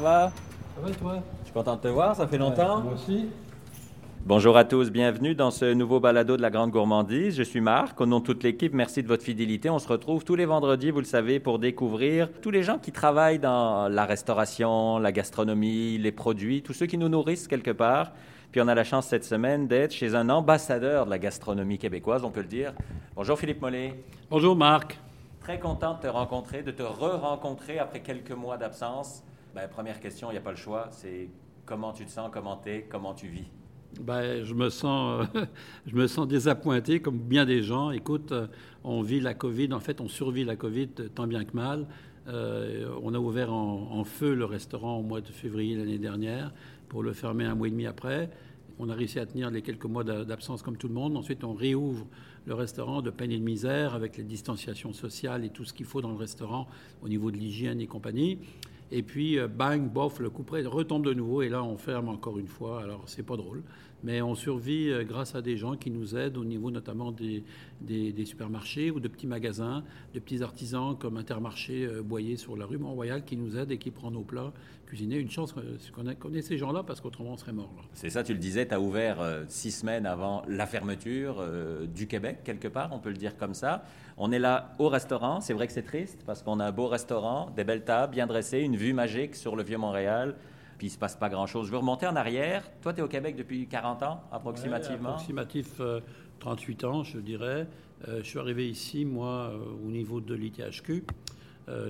va Ça va et toi Je suis content de te voir, ça fait longtemps. Moi aussi. Bonjour à tous, bienvenue dans ce nouveau balado de la Grande Gourmandise. Je suis Marc, au nom de toute l'équipe, merci de votre fidélité. On se retrouve tous les vendredis, vous le savez, pour découvrir tous les gens qui travaillent dans la restauration, la gastronomie, les produits, tous ceux qui nous nourrissent quelque part. Puis on a la chance cette semaine d'être chez un ambassadeur de la gastronomie québécoise, on peut le dire. Bonjour Philippe Mollet. Bonjour Marc. Très content de te rencontrer, de te re-rencontrer après quelques mois d'absence. Ben, première question, il n'y a pas le choix, c'est comment tu te sens, comment tu es, comment tu vis? Ben, je, me sens, je me sens désappointé, comme bien des gens. Écoute, euh, on vit la Covid, en fait, on survit la Covid tant bien que mal. Euh, on a ouvert en, feu le restaurant au mois de février l'année dernière pour le fermer un mois et demi après. On a réussi à tenir les quelques mois d'absence comme tout le monde. Ensuite, on réouvre le restaurant de peine et de misère avec les distanciations sociales et tout ce qu'il faut dans le restaurant au niveau de l'hygiène et compagnie. Et puis, euh, bang, bof, le coup retombe de nouveau et là, on ferme encore une fois. Alors, c'est pas drôle. Mais on survit euh, grâce à des gens qui nous aident au niveau notamment des, des, supermarchés ou de petits magasins, de petits artisans comme Intermarché euh, Boyer sur la rue Mont-Royal qui nous aident et qui prennent nos plats cuisinés. Une chance qu'on connaît ces gens-là parce qu'autrement on serait mort. C'est ça, tu le disais, tu as ouvert six semaines avant la fermeture du Québec, quelque part, on peut le dire comme ça. On est là au restaurant, c'est vrai que c'est triste parce qu'on a un beau restaurant, des belles tables bien dressées, une vue magique sur le Vieux-Montréal, puis il ne se passe pas grand-chose. Je veux remonter en arrière. Toi, tu es au Québec depuis 40 ans, approximativement? approximatif 38 euh, ans, je dirais. Euh, je suis arrivé ici, moi, euh, au niveau de l'ITHQ.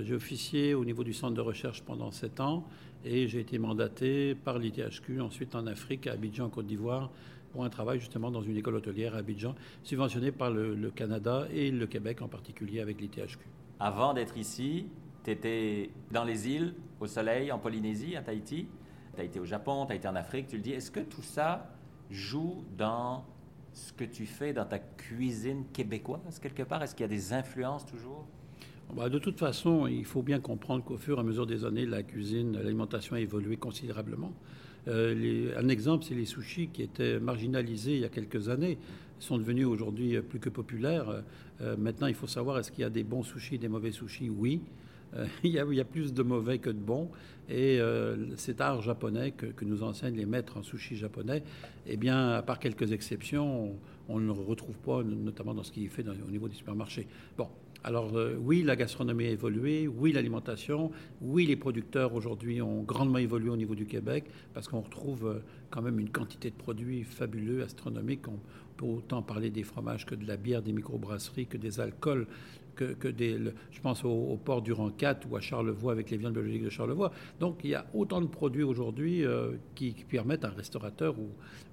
j'ai officié au niveau du centre de recherche pendant 7 ans et j'ai été mandaté par l'ITHQ ensuite en Afrique, à Abidjan, Côte d'Ivoire, pour un travail justement dans une école hôtelière à Abidjan, subventionnée par le, Canada et le Québec en particulier avec l'ITHQ. Avant d'être ici, tu étais dans les îles, au soleil, en Polynésie, à Tahiti. Tu as été au Japon, tu as été en Afrique. Tu le dis, est-ce que tout ça joue dans ce que tu fais dans ta cuisine québécoise quelque part? Est-ce qu'il y a des influences toujours? Bah, de toute façon, il faut bien comprendre qu'au fur et à mesure des années, la cuisine, l'alimentation a évolué considérablement. Euh, un exemple, c'est les sushis qui étaient marginalisés il y a quelques années, sont devenus aujourd'hui plus que populaires. Euh, maintenant, il faut savoir est-ce qu'il y a des bons sushis, des mauvais sushis? Oui. Euh, il, y a, plus de mauvais que de bons. Et cet art japonais que, nous enseignent les maîtres en sushi japonais, eh bien, à part quelques exceptions, on, ne le retrouve pas, notamment dans ce qui est fait au niveau des supermarchés. Bon, alors euh, oui, la gastronomie a évolué, oui, l'alimentation, oui, les producteurs aujourd'hui ont grandement évolué au niveau du Québec, parce qu'on retrouve euh, quand même une quantité de produits fabuleux, astronomiques. Autant parler des fromages que de la bière, des microbrasseries, que des alcools, que, des, je pense au, port du rang 4 ou à Charlevoix avec les viandes biologiques de Charlevoix. Donc il y a autant de produits aujourd'hui euh, qui, permettent à un restaurateur ou,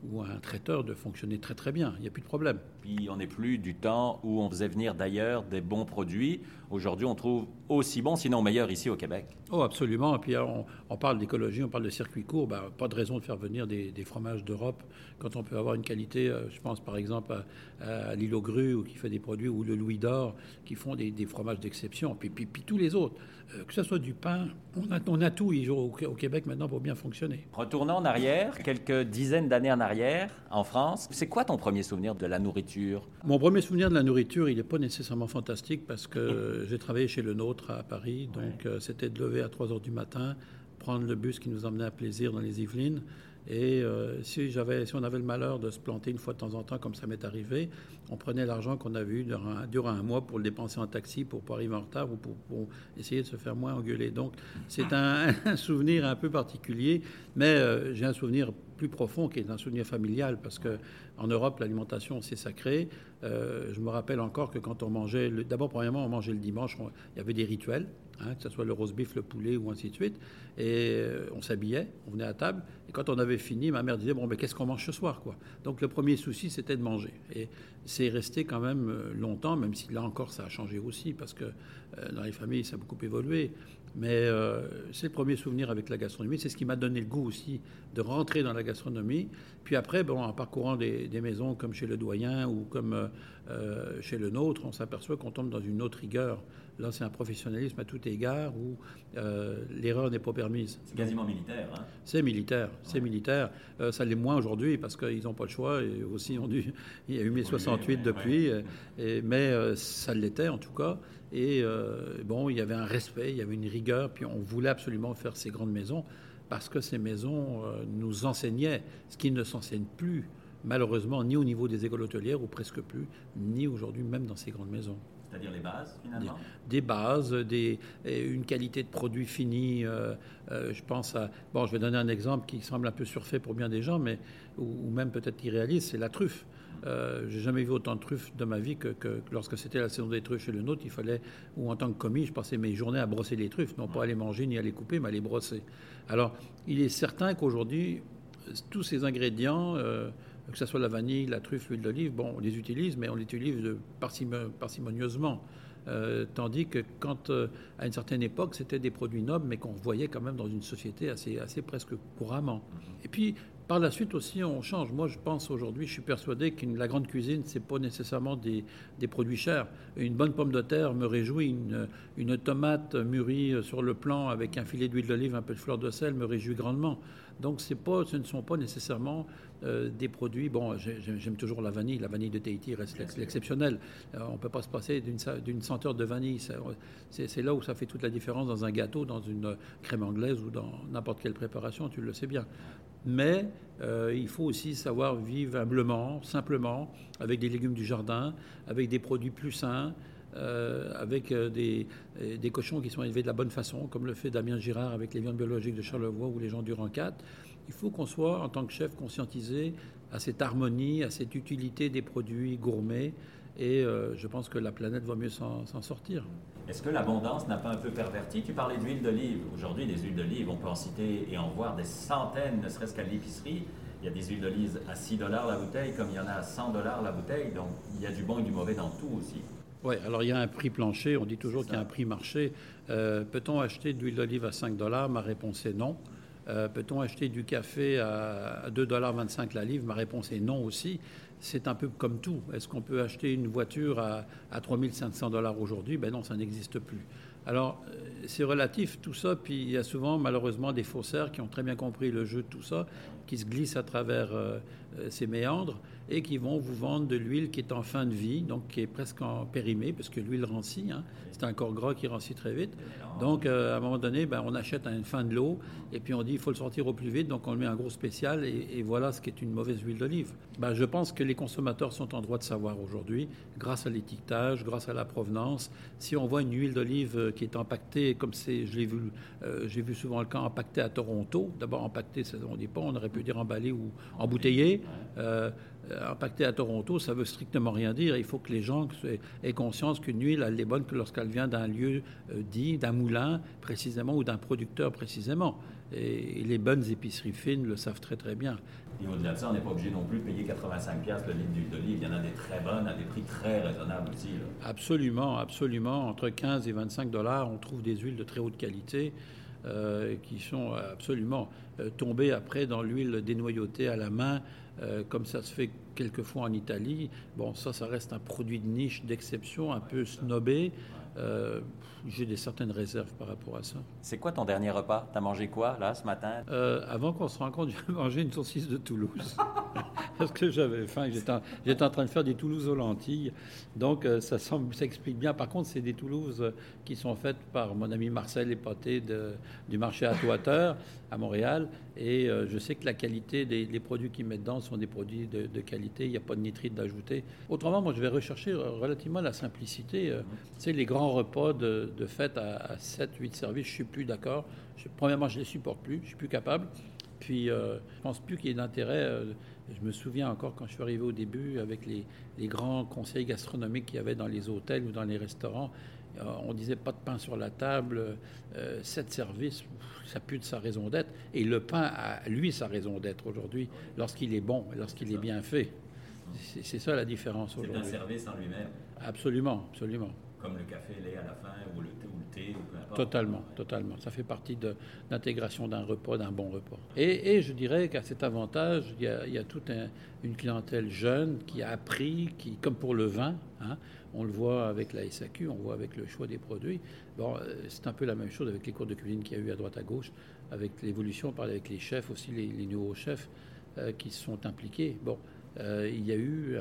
ou, à un traiteur de fonctionner très très bien. Il n'y a plus de problème. Puis on n'est plus du temps où on faisait venir d'ailleurs des bons produits. Aujourd'hui, on trouve aussi bons, sinon meilleurs ici au Québec. Oh, absolument. Et puis on, parle d'écologie, on parle de circuit court. Ben, pas de raison de faire venir des, fromages d'Europe quand on peut avoir une qualité, euh, je pense par exemple à, l'île aux grues ou qui fait des produits, ou le Louis d'Or qui font des, fromages d'exception. Puis, puis, tous les autres, euh, que ce soit du pain, on a, on a tout au, au Québec maintenant pour bien fonctionner. Retournons en arrière, quelques dizaines d'années en arrière, en France. C'est quoi ton premier souvenir de la nourriture? Mon premier souvenir de la nourriture, il n'est pas nécessairement fantastique parce que j'ai travaillé chez le Nôtre à Paris. Donc euh, c'était de lever à 3 heures du matin, prendre le bus qui nous emmenait à Plaisir dans les Yvelines et euh, si, on avait le malheur de se planter une fois de temps en temps, comme ça m'est arrivé, on prenait l'argent qu'on avait eu durant, un mois pour le dépenser en taxi pour pas arriver en retard ou pour, essayer de se faire moins engueuler. Donc c'est un, souvenir un peu particulier, mais euh, j'ai un souvenir plus profond qui est un souvenir familial parce que en Europe l'alimentation c'est sacré. Euh, je me rappelle encore que quand on mangeait, d'abord premièrement on mangeait le dimanche, il y avait des rituels. Hein, que ce soit le rose beef, le poulet ou ainsi de suite. Et on s'habillait, on venait à table. Et quand on avait fini, ma mère disait Bon, mais qu'est-ce qu'on mange ce soir quoi? Donc le premier souci, c'était de manger. Et c'est resté quand même euh, longtemps, même si là encore, ça a changé aussi, parce que euh, dans les familles, ça a beaucoup évolué. Mais c'est le premier souvenir avec la gastronomie. C'est ce qui m'a donné le goût aussi de rentrer dans la gastronomie. Puis après, bon, en parcourant des, maisons comme chez le doyen ou comme chez le nôtre, on s'aperçoit qu'on tombe dans une autre rigueur. Là, c'est un professionnalisme à tout égard où euh, l'erreur n'est pas permise. C'est quasiment militaire. Hein? C'est militaire, c'est militaire. Euh, ça l'est moins aujourd'hui parce qu'ils n'ont pas le choix et aussi ont dû, il y a eu mai 68 48 depuis, mais ça l'était en tout cas. Et bon, il y avait un respect, il y avait une rigueur, puis on voulait absolument faire ces grandes maisons parce que ces maisons nous enseignaient ce qui ne s'enseigne plus malheureusement ni au niveau des écoles hôtelières ou presque plus, ni aujourd'hui même dans ces grandes maisons. C'est-à-dire les bases, finalement? Des, bases, des, une qualité de produit fini. Euh, euh, je pense à. Bon, je vais donner un exemple qui semble un peu surfait pour bien des gens, mais, ou, même peut-être irréaliste c'est la truffe. Euh, j'ai jamais vu autant de truffes de ma vie que, lorsque c'était la saison des truffes chez le nôtre. Il fallait, ou en tant que commis, je passais mes journées à brosser les truffes, non pas à les manger ni à les couper, mais à les brosser. Alors, il est certain qu'aujourd'hui, tous ces ingrédients, que ce soit la vanille, la truffe, l'huile d'olive, bon, on les utilise, mais on les utilise parcimonieusement. Euh, tandis que quand, euh, à une certaine époque, c'était des produits nobles, mais qu'on voyait quand même dans une société assez, assez presque couramment. Et puis, par la suite aussi, on change. Moi, je pense aujourd'hui, je suis persuadé que la grande cuisine, c'est pas nécessairement des, des, produits chers. Une bonne pomme de terre me réjouit, une, une tomate mûrie sur le plan avec un filet d'huile d'olive, un peu de fleur de sel me réjouit grandement. Donc, pas, ce ne sont pas nécessairement euh, des produits. Bon, j'aime toujours la vanille. La vanille de Tahiti reste l'exceptionnel. Euh, on ne peut pas se passer d'une senteur de vanille. C'est là où ça fait toute la différence dans un gâteau, dans une crème anglaise ou dans n'importe quelle préparation, tu le sais bien. Mais euh, il faut aussi savoir vivre humblement, simplement, avec des légumes du jardin, avec des produits plus sains. avec des, des, cochons qui sont élevés de la bonne façon, comme le fait Damien Girard avec les viandes biologiques de Charlevoix ou les gens du Rang 4 il faut qu'on soit, en tant que chef, conscientisé à cette harmonie, à cette utilité des produits gourmets. Et euh, je pense que la planète va mieux s'en sortir. Est-ce que l'abondance n'a pas un peu perverti? Tu parlais d'huile d'olive. Aujourd'hui, des huiles d'olive, on peut en citer et en voir des centaines, ne serait-ce qu'à l'épicerie. Il y a des huiles d'olive à 6 dollars la bouteille, comme il y en a à 100 dollars la bouteille. Donc, il y a du bon et du mauvais dans tout aussi. Oui, alors il y a un prix plancher. On dit toujours qu'il y a un prix marché. Euh, peut-on acheter de l'huile d'olive à 5 dollars? Ma réponse est non. Euh, peut-on acheter du café à 2,25$ la livre? Ma réponse est non aussi. C'est un peu comme tout. Est-ce qu'on peut acheter une voiture à, à 3500 dollars aujourd'hui? Ben non, ça n'existe plus. Alors, euh, c'est relatif tout ça, puis il y a souvent malheureusement des faussaires qui ont très bien compris le jeu de tout ça, qui se glissent à travers euh, ces méandres et qui vont vous vendre de l'huile qui est en fin de vie, donc qui est presque en périmée, parce que l'huile rancit. Hein. c'est un corps gras qui rancit très vite. Donc, euh, à un moment donné, ben, on achète à une fin de l'eau, et puis on dit il faut le sortir au plus vite, donc on le met un gros spécial, et, voilà ce qui est une mauvaise huile d'olive. Ben, je pense que les consommateurs sont en droit de savoir aujourd'hui, grâce à l'étiquetage, grâce à la provenance. Si on voit une huile d'olive euh, qui est empaquetée, comme c'est, euh, j'ai vu souvent le cas empaquetée à Toronto. D'abord empaquetée, on dit pas, on aurait pu dire emballée ou embouteillée. Impacté à Toronto, ça veut strictement rien dire. Il faut que les gens aient conscience qu'une huile, elle est bonne que lorsqu'elle vient d'un lieu euh, dit, d'un moulin précisément, ou d'un producteur précisément. Et, les bonnes épiceries fines le savent très très bien. Et au-delà de ça, on n'est pas obligé non plus de payer 85 le litre d'huile d'olive. Il y en a des très bonnes à des prix très raisonnables aussi. Absolument, absolument. Entre 15 et 25 dollars, on trouve des huiles de très haute qualité. Euh, qui sont absolument tombées après dans l'huile dénoyautée à la main euh, comme ça se fait quelquefois en Italie. Bon, ça, ça reste un produit de niche, d'exception, un peu snobé. Euh, j'ai des certaines réserves par rapport à ça. C'est quoi ton dernier repas? Tu as mangé quoi, là, ce matin? Euh, Avant qu'on se rencontre, j'ai mangé une saucisse de Toulouse. Parce que j'avais faim. J'étais en, train de faire des Toulouse aux lentilles. Donc, euh, ça, semble, ça explique bien. Par contre, c'est des Toulouse qui sont faites par mon ami Marcel Épaté de, du marché à Toiteur à Montréal. Et je sais que la qualité des, produits qu'ils mettent dedans sont des produits de, qualité. Il n'y a pas de nitrite d'ajouter. Autrement, moi, je vais rechercher relativement la simplicité. tu sais, les grands repas de, fête à, 7, 8 services, je suis plus d'accord. premièrement, je les supporte plus, je suis plus capable. Puis, euh, je pense plus qu'il y ait d'intérêt. Euh, je me souviens encore quand je suis arrivé au début avec les, les grands conseils gastronomiques qu'il y avait dans les hôtels ou dans les restaurants. Euh, on disait pas de pain sur la table, euh, sept services, ça pue de sa raison d'être. Et le pain a, lui, sa raison d'être aujourd'hui, lorsqu'il est bon, lorsqu'il est bien fait. C'est ça la différence aujourd'hui. C'est un service en lui-même. Absolument, absolument comme le café lait à la fin ou le, ou le thé ou peu importe. Totalement, totalement. Ça fait partie de l'intégration d'un repas, d'un bon repas. Et, je dirais qu'à cet avantage, il y a, toute une clientèle jeune qui a appris, qui, comme pour le vin, hein, on le voit avec la SAQ, on voit avec le choix des produits. Bon, euh, c'est un peu la même chose avec les cours de cuisine qu'il y a eu à droite à gauche, avec l'évolution, on parlait avec les chefs aussi, les, nouveaux chefs euh, qui se sont impliqués. Bon, euh, il y a eu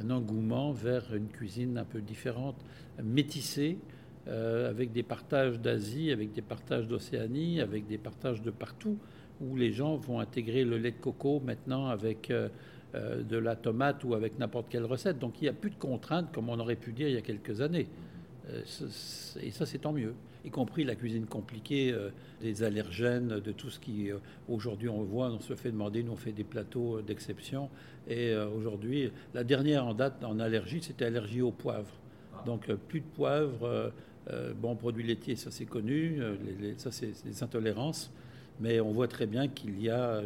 un engouement vers une cuisine un peu différente, métissée, avec des partages d'Asie, avec des partages d'Océanie, avec des partages de partout, où les gens vont intégrer le lait de coco maintenant avec de la tomate ou avec n'importe quelle recette. Donc il n'y a plus de contraintes comme on aurait pu dire il y a quelques années. et ça, c'est tant mieux y compris la cuisine compliquée, euh, des allergènes, de tout ce qui, euh, aujourd'hui, on voit, on se fait demander, nous, on fait des plateaux euh, d'exception. Et aujourd'hui, la dernière en date en allergie, c'était allergie au poivre. Donc, plus de poivre, bon, produits laitiers, ça c'est connu, ça c'est des intolérances. Mais on voit très bien qu'il y a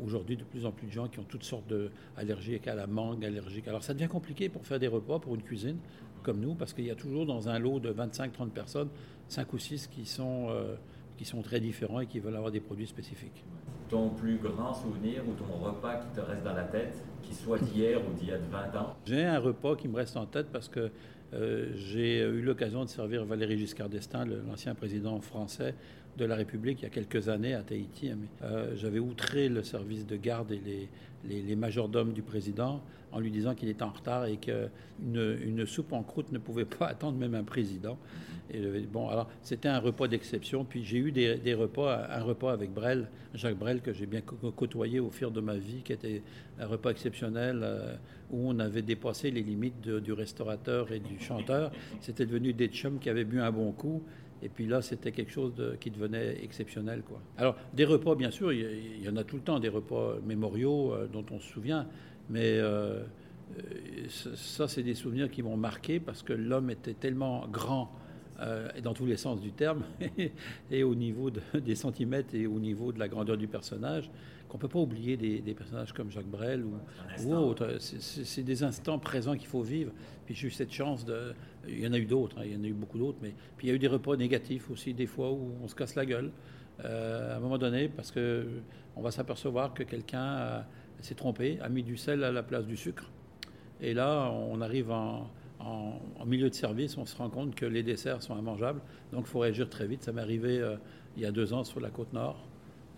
aujourd'hui de plus en plus de gens qui ont toutes sortes d'allergies à la mangue, allergiques. Alors ça devient compliqué pour faire des repas pour une cuisine comme nous, parce qu'il y a toujours dans un lot de 25-30 personnes 5 ou 6 qui sont, euh, qui sont très différents et qui veulent avoir des produits spécifiques. Ton plus grand souvenir ou ton repas qui te reste dans la tête, qui soit d'hier ou d'il y a 20 ans? J'ai un repas qui me reste en tête parce que euh, j'ai eu l'occasion de servir Valéry Giscard d'Estaing, l'ancien président français de la République, il y a quelques années à Tahiti. Euh, j'avais outré le service de garde et les, les, majordomes du président en lui disant qu'il était en retard et qu'une une soupe en croûte ne pouvait pas attendre même un président. Et bon, alors c'était un repas d'exception. Puis j'ai eu des, repas, un repas avec Brel, Jacques Brel, que j'ai bien côtoyé au fil de ma vie, qui était un repas exceptionnel euh, où on avait dépassé les limites du restaurateur et du chanteur. C'était devenu des chums qui avaient bu un bon coup. Et puis là, c'était quelque chose qui devenait exceptionnel. Quoi. Alors, des repas, bien sûr, il y, en a tout le temps, des repas mémoriaux euh, dont on se souvient. Mais euh, ça, c'est des souvenirs qui m'ont marqué parce que l'homme était tellement grand euh, dans tous les sens du terme, et au niveau des centimètres et au niveau de la grandeur du personnage, qu'on ne peut pas oublier des, personnages comme Jacques Brel ou, ou autres. C'est des instants présents qu'il faut vivre. Puis j'ai eu cette chance de... Il y en a eu d'autres, hein, il y en a eu beaucoup d'autres, mais puis il y a eu des repas négatifs aussi, des fois où on se casse la gueule. Euh, à un moment donné, parce que on va s'apercevoir que quelqu'un s'est trompé, a mis du sel à la place du sucre. Et là, on arrive en, en, milieu de service, on se rend compte que les desserts sont immangeables. Donc, il faut réagir très vite. Ça m'est arrivé euh, il y a deux ans sur la côte nord.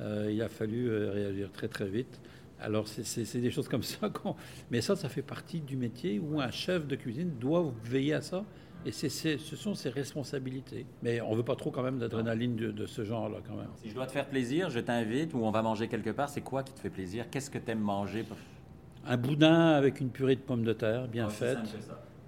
Euh, il a fallu euh, réagir très, très vite. Alors, c'est des choses comme ça. Mais ça, ça fait partie du métier où un chef de cuisine doit veiller à ça. Et ce sont ses responsabilités. Mais on ne veut pas trop quand même d'adrénaline de, ce genre-là quand même. Si je dois te faire plaisir, je t'invite ou on va manger quelque part. C'est quoi qui te fait plaisir? Qu'est-ce que tu aimes manger? Un boudin avec une purée de pommes de terre bien faite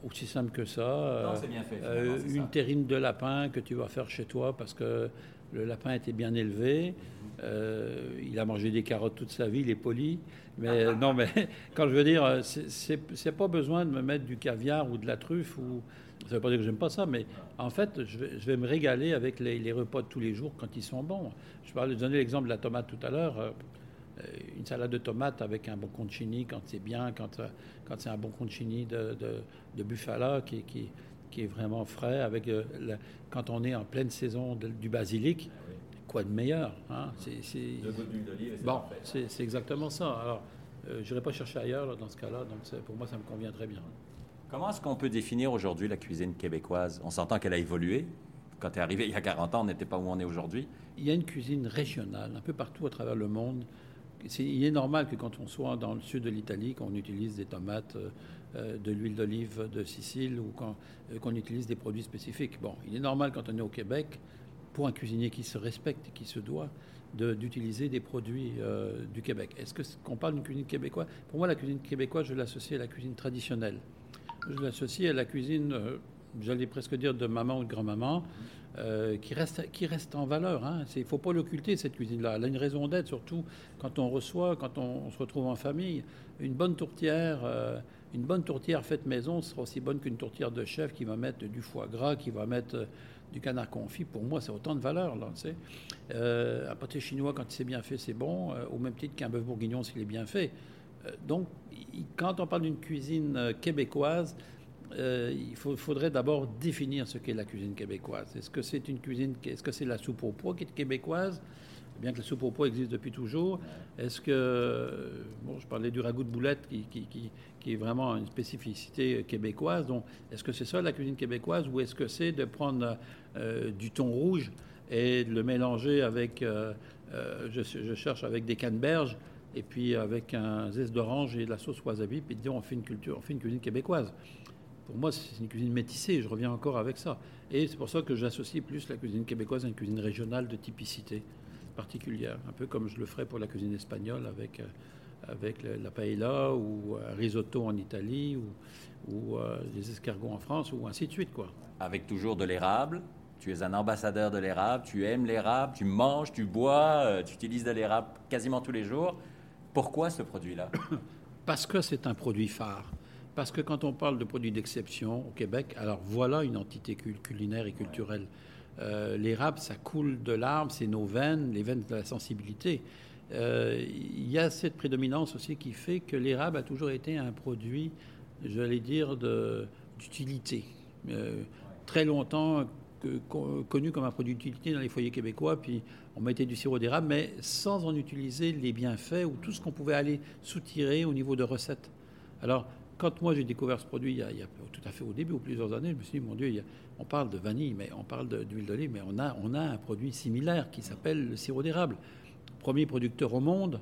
aussi simple que ça. Non, bien fait, euh, une terrine de lapin que tu vas faire chez toi parce que le lapin était bien élevé. Euh, il a mangé des carottes toute sa vie, il est poli. Mais non, mais quand je veux dire, c'est pas besoin de me mettre du caviar ou de la truffe. Ou, ça veut pas dire que j'aime pas ça, mais en fait, je vais, me régaler avec les, repas de tous les jours quand ils sont bons. Je parlais, donner l'exemple de la tomate tout à l'heure. Euh, une salade de tomates avec un bon concini quand c'est bien, quand, c'est un bon concini de, de, de buffala qui, est vraiment frais, avec euh, quand on est en pleine saison du basilic, quoi de meilleur hein? c'est, Bon, c'est, exactement ça. Alors, euh, je n'irai pas chercher ailleurs dans ce cas-là, donc pour moi, ça me convient très bien. Comment est-ce qu'on peut définir aujourd'hui la cuisine québécoise? On s'entend qu'elle a évolué. Quand tu es arrivé il y a 40 ans, on n'était pas où on est aujourd'hui. Il y a une cuisine régionale, un peu partout à travers le monde, il est normal que quand on soit dans le sud de l'Italie, qu'on utilise des tomates, euh, euh, de l'huile d'olive de Sicile ou euh, qu'on utilise des produits spécifiques. Bon, il est normal quand on est au Québec, pour un cuisinier qui se respecte et qui se doit, d'utiliser des produits du Québec. Est-ce qu'on parle d'une cuisine québécoise? Pour moi, la cuisine québécoise, je l'associe à la cuisine traditionnelle. Je l'associe à la cuisine, j'allais presque dire, de maman ou de grand-maman. Euh, qui, reste, qui reste en valeur. Hein. Il ne faut pas l'occulter, cette cuisine-là. Elle a une raison d'être, surtout quand on reçoit, quand on, se retrouve en famille. Une bonne tourtière, euh, une bonne tourtière faite maison sera aussi bonne qu'une tourtière de chef qui va mettre du foie gras, qui va mettre euh, du canard confit. Pour moi, c'est autant de valeur. Là, un pâté chinois, quand c'est bien fait, c'est bon, au même titre qu'un bœuf bourguignon s'il est bien fait. donc, quand on parle d'une cuisine québécoise, euh, il faudrait d'abord définir ce qu'est la cuisine québécoise. Est-ce que c'est une cuisine, est-ce que c'est la soupe au pois qui est québécoise? Bien que la soupe au pois existe depuis toujours. Est-ce que, bon, je parlais du ragoût de boulette qui, qui, est vraiment une spécificité québécoise. Donc, est-ce que c'est ça la cuisine québécoise ou est-ce que c'est de prendre euh, du thon rouge et de le mélanger avec, euh, je, je, cherche avec des canneberges et puis avec un zeste d'orange et de la sauce wasabi, puis dire on fait une culture, on fait une cuisine québécoise. Pour moi, c'est une cuisine métissée, je reviens encore avec ça. Et c'est pour ça que j'associe plus la cuisine québécoise à une cuisine régionale de typicité particulière, un peu comme je le ferais pour la cuisine espagnole avec, euh, avec la paella ou un risotto en Italie ou, ou euh, les escargots en France ou ainsi de suite. Quoi. Avec toujours de l'érable tu es un ambassadeur de l'érable, tu aimes l'érable, tu manges, tu bois, euh, tu utilises de l'érable quasiment tous les jours. Pourquoi ce produit-là? Parce que c'est un produit phare. Parce que quand on parle de produits d'exception au Québec, alors voilà une entité culinaire et culturelle. Euh, l'érable, ça coule de l'arbre, c'est nos veines, les veines de la sensibilité. Euh, il y a cette prédominance aussi qui fait que l'érable a toujours été un produit, j'allais dire, d'utilité. très longtemps, connu comme un produit d'utilité dans les foyers québécois, puis on mettait du sirop d'érable, mais sans en utiliser les bienfaits ou tout ce qu'on pouvait aller soutirer au niveau de recettes. Alors, quand moi j'ai découvert ce produit il y, a, tout à fait au début, ou plusieurs années, je me suis dit, mon Dieu, on parle de vanille, mais on parle d'huile d'olive, mais on a, un produit similaire qui s'appelle le sirop d'érable. Premier producteur au monde,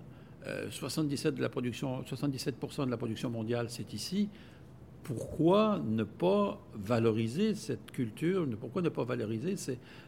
77, euh, de la production, 77% de la production mondiale, c'est ici pourquoi ne pas valoriser cette culture Pourquoi ne pas valoriser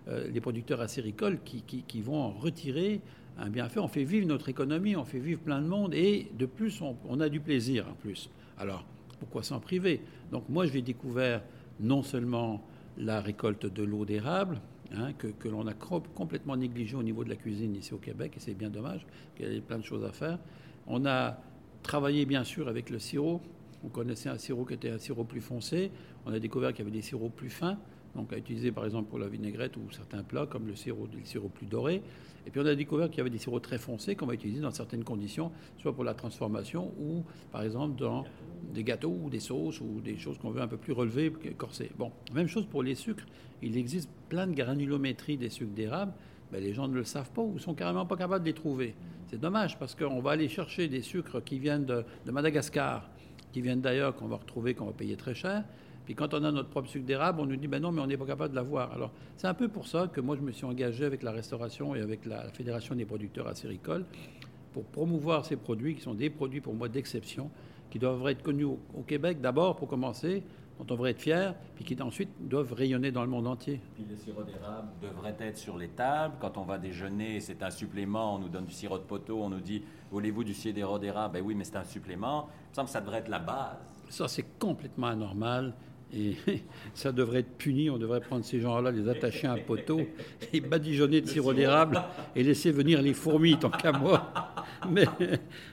euh, les producteurs acéricoles qui, vont en retirer un bienfait? On fait vivre notre économie, on fait vivre plein de monde et de plus, on, a du plaisir en plus. Alors, pourquoi s'en priver? Donc moi, j'ai découvert non seulement la récolte de l'eau d'érable, hein, que, que l'on a complètement négligé au niveau de la cuisine ici au Québec, et c'est bien dommage, qu'il y ait plein de choses à faire. On a travaillé bien sûr avec le sirop, on connaissait un sirop qui était un sirop plus foncé. On a découvert qu'il y avait des sirops plus fins, donc à utiliser par exemple pour la vinaigrette ou certains plats comme le sirop, plus doré. Et puis on a découvert qu'il y avait des sirops très foncés qu'on va utiliser dans certaines conditions, soit pour la transformation ou par exemple dans des gâteaux ou des sauces ou des choses qu'on veut un peu plus relevées, corsées. Bon, même chose pour les sucres. Il existe plein de granulométrie des sucres d'érable. mais les gens ne le savent pas ou sont carrément pas capables de les trouver. C'est dommage parce qu'on va aller chercher des sucres qui viennent de Madagascar qui viennent d'ailleurs, qu'on va retrouver, qu'on va payer très cher. Puis quand on a notre propre sucre d'érable, on nous dit ben non, mais on n'est pas capable de l'avoir. Alors c'est un peu pour ça que moi je me suis engagé avec la restauration et avec la Fédération des producteurs acéricoles pour promouvoir ces produits qui sont des produits pour moi d'exception, qui doivent être connus au, Québec d'abord pour commencer, dont on devrait être fier, puis qui ensuite doivent rayonner dans le monde entier. Puis le sirop d'érable devrait être sur les tables. Quand on va déjeuner, c'est un supplément. On nous donne du sirop de poteau, on nous dit voulez-vous du sirop d'érable? Ben oui, mais c'est un supplément. Il me semble que ça devrait être la base. Ça, c'est complètement anormal. Et ça devrait être puni. On devrait prendre ces gens-là, les attacher à un poteau et badigeonner de sirop d'érable et laisser venir les fourmis, tant qu'à moi. Mais,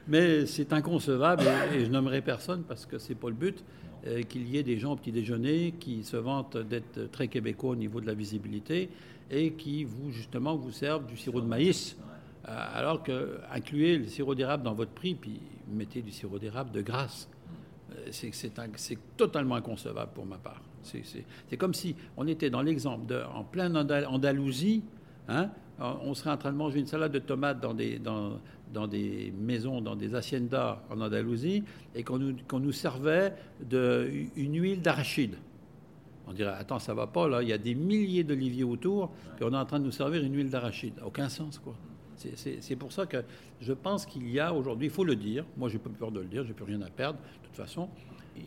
mais c'est inconcevable et, je nommerai personne parce que c'est pas le but. Euh, qu'il y ait des gens au petit déjeuner qui se vantent d'être très québécois au niveau de la visibilité et qui vous justement vous servent du sirop de maïs euh, alors que incluez le sirop d'érable dans votre prix puis mettez du sirop d'érable de grâce. Euh, c'est totalement inconcevable pour ma part. C'est comme si on était dans l'exemple de, en pleine Andalousie, hein, on serait en train de manger une salade de tomates dans des, dans, dans des maisons, dans des haciendas en Andalousie, et qu'on nous, nous, servait de, une huile d'arachide. On dirait, attends, ça va pas, là, il y a des milliers d'oliviers autour, et on est en train de nous servir une huile d'arachide. Aucun sens, quoi. C'est pour ça que je pense qu'il y a aujourd'hui, il faut le dire, moi j'ai pas peur de le dire, j'ai plus rien à perdre, de toute façon,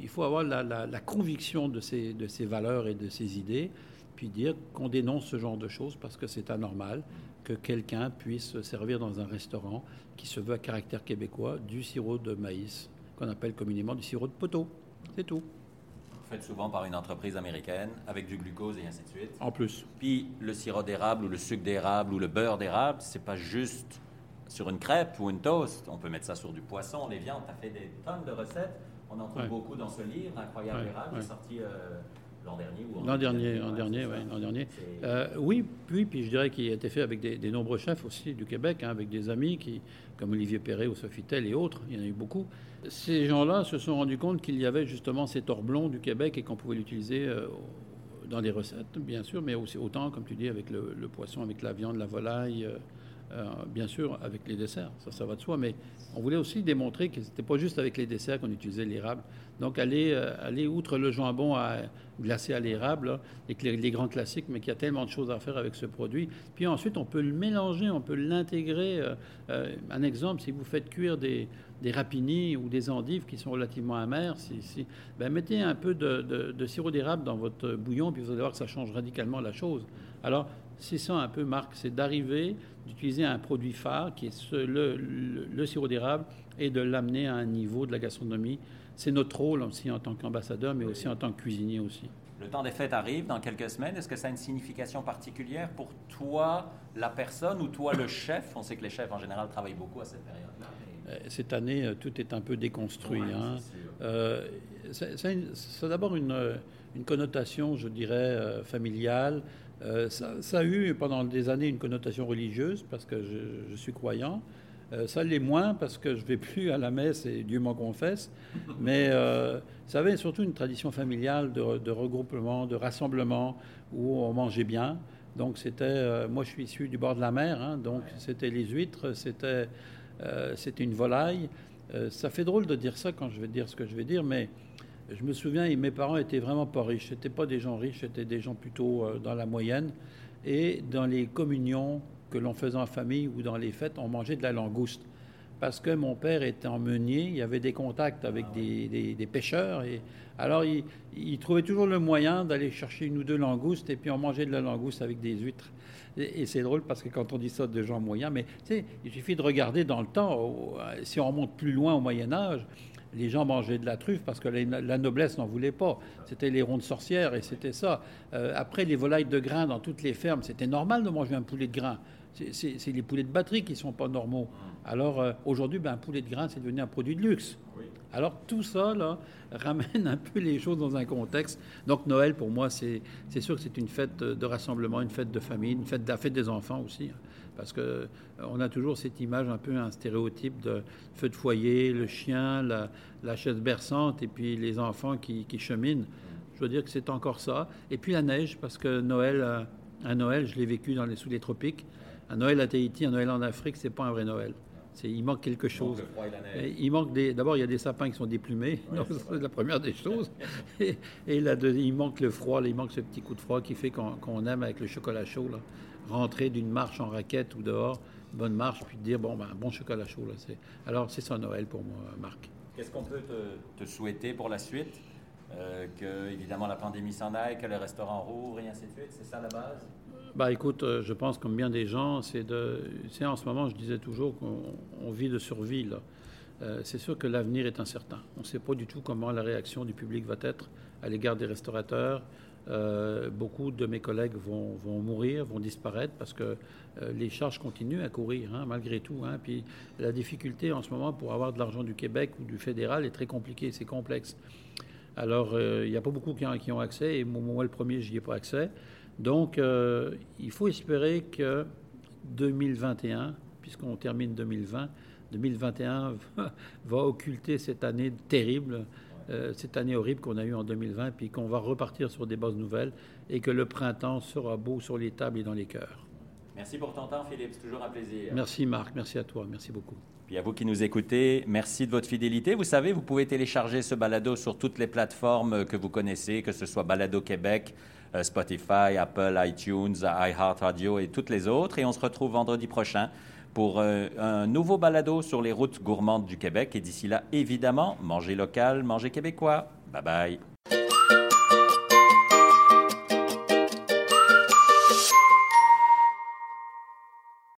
il faut avoir la, la, conviction de ces, de ces valeurs et de ces idées, puis dire qu'on dénonce ce genre de choses parce que c'est anormal, que quelqu'un puisse servir dans un restaurant qui se veut à caractère québécois du sirop de maïs, qu'on appelle communément du sirop de poteau. C'est tout. Fait souvent par une entreprise américaine avec du glucose et ainsi de suite. En plus. Puis le sirop d'érable ou le sucre d'érable ou le beurre d'érable, c'est pas juste sur une crêpe ou une toast. On peut mettre ça sur du poisson, les viandes. Tu as fait des tonnes de recettes. On en trouve beaucoup dans ce livre, Incroyable érable, qui est sorti. Euh, L'an dernier ou L'an dernier, l'an dernier, oui, l'an dernier. Euh, oui, puis, puis je dirais qu'il a été fait avec des, nombreux chefs aussi du Québec, hein, avec des amis qui, comme Olivier Perret ou Sofitel et autres, il y en a eu beaucoup. Ces gens-là se sont rendus compte qu'il y avait justement cet or blond du Québec et qu'on pouvait l'utiliser euh, dans des recettes, bien sûr, mais aussi autant, comme tu dis, avec le, poisson, avec la viande, la volaille, bien sûr avec les desserts, ça, ça va de soi, mais on voulait aussi démontrer que ce n'était pas juste avec les desserts qu'on utilisait l'érable. Donc, aller, euh, aller outre le jambon à, glacé à l'érable, et les, grands classiques, mais qu'il y a tellement de choses à faire avec ce produit. Puis ensuite, on peut le mélanger, on peut l'intégrer. Euh, euh, un exemple, si vous faites cuire des, des rapinis ou des endives qui sont relativement amères, si, ben mettez un peu de, sirop d'érable dans votre bouillon, puis vous allez voir que ça change radicalement la chose. Alors, c'est ça un peu, Marc, c'est d'arriver, d'utiliser un produit phare qui est le, le sirop d'érable et de l'amener à un niveau de la gastronomie c'est notre rôle aussi en tant qu'ambassadeur, mais aussi en tant que cuisinier aussi. Le temps des fêtes arrive dans quelques semaines. Est-ce que ça a une signification particulière pour toi, la personne, ou toi, le chef? On sait que les chefs, en général, travaillent beaucoup à cette période-là. Euh, cette année, euh, tout est un peu déconstruit. hein. euh, ça, a d'abord une, une, connotation, je dirais, familiale. Ça, a eu pendant des années une connotation religieuse, parce que je, suis croyant. Euh, ça l'est moins parce que je vais plus à la messe et Dieu m'en confesse. Mais euh, ça avait surtout une tradition familiale de, regroupement, de rassemblement où on mangeait bien. Donc c'était, euh, moi je suis issu du bord de la mer, hein, donc c'était les huîtres, c'était, c'était une volaille. ça fait drôle de dire ça quand je vais dire ce que je vais dire, mais je me souviens, mes parents étaient vraiment pas riches. C'était pas des gens riches, c'était des gens plutôt dans la moyenne. Et dans les communions, que l'on faisait en famille ou dans les fêtes, on mangeait de la langouste. Parce que mon père était en meunier, il avait des contacts avec des, des, pêcheurs. Et alors, il, trouvait toujours le moyen d'aller chercher une ou deux langoustes et puis on mangeait de la langouste avec des huîtres. Et, c'est drôle parce que quand on dit ça de gens moyens, mais tu sais, il suffit de regarder dans le temps, si on remonte plus loin au Moyen-Âge, les gens mangeaient de la truffe parce que la noblesse n'en voulait pas. C'était les rondes sorcières et c'était ça. Euh, après, les volailles de grains dans toutes les fermes, c'était normal de manger un poulet de grain c'est les poulets de batterie qui ne sont pas normaux. Alors euh, aujourd'hui, ben, un poulet de grain, c'est devenu un produit de luxe. Alors tout ça là, ramène un peu les choses dans un contexte. Donc Noël, pour moi, c'est sûr que c'est une fête de rassemblement, une fête de famille, une fête, la fête des enfants aussi. Parce que euh, on a toujours cette image un peu un stéréotype de feu de foyer, le chien, la, chaise berçante et puis les enfants qui, cheminent. Je veux dire que c'est encore ça. Et puis la neige, parce que Noël, euh, un Noël, je l'ai vécu dans les, sous les tropiques. Un Noël à Tahiti, un Noël en Afrique, c'est pas un vrai Noël. Il manque quelque chose. Il manque des. D'abord, il y a des sapins qui sont déplumés. c'est la première des choses. Et, il manque le froid. il manque ce petit coup de froid qui fait qu'on aime avec le chocolat chaud là, rentrer d'une marche en raquette ou dehors, bonne marche, puis dire bon ben bon chocolat chaud là. Alors c'est ça Noël pour moi, Marc. Qu'est-ce qu'on peut te, souhaiter pour la suite? Euh, Que évidemment la pandémie s'en aille, que le restaurant rouvre et ainsi de suite. C'est ça la base? Bah, écoute, euh, je pense comme bien des gens, c'est de, c'est en ce moment, je disais toujours qu'on vit de survie. Là. Euh, c'est sûr que l'avenir est incertain. On ne sait pas du tout comment la réaction du public va être à l'égard des restaurateurs. Euh, beaucoup de mes collègues vont, mourir, vont disparaître parce que les charges continuent à courir, hein, malgré tout. Hein. Puis la difficulté en ce moment pour avoir de l'argent du Québec ou du fédéral est très compliquée, c'est complexe. Alors, il n'y a pas beaucoup qui, ont accès, et moi, le premier, je n'y ai pas accès. Donc, euh, il faut espérer que 2021, puisqu'on termine 2020, 2021 va occulter cette année terrible, euh, cette année horrible qu'on a eue en 2020, puis qu'on va repartir sur des bases nouvelles et que le printemps sera beau sur les tables et dans les cœurs. Merci pour ton temps, Philippe. C'est toujours un plaisir. Merci, Marc. Merci à toi. Merci beaucoup. Puis à vous qui nous écoutez, merci de votre fidélité. Vous savez, vous pouvez télécharger ce balado sur toutes les plateformes que vous connaissez, que ce soit Balado Québec, euh, Spotify, Apple, iTunes, iHeartRadio et toutes les autres. Et on se retrouve vendredi prochain pour euh, un nouveau balado sur les routes gourmandes du Québec. Et d'ici là, évidemment, mangez local, mangez québécois. Bye bye.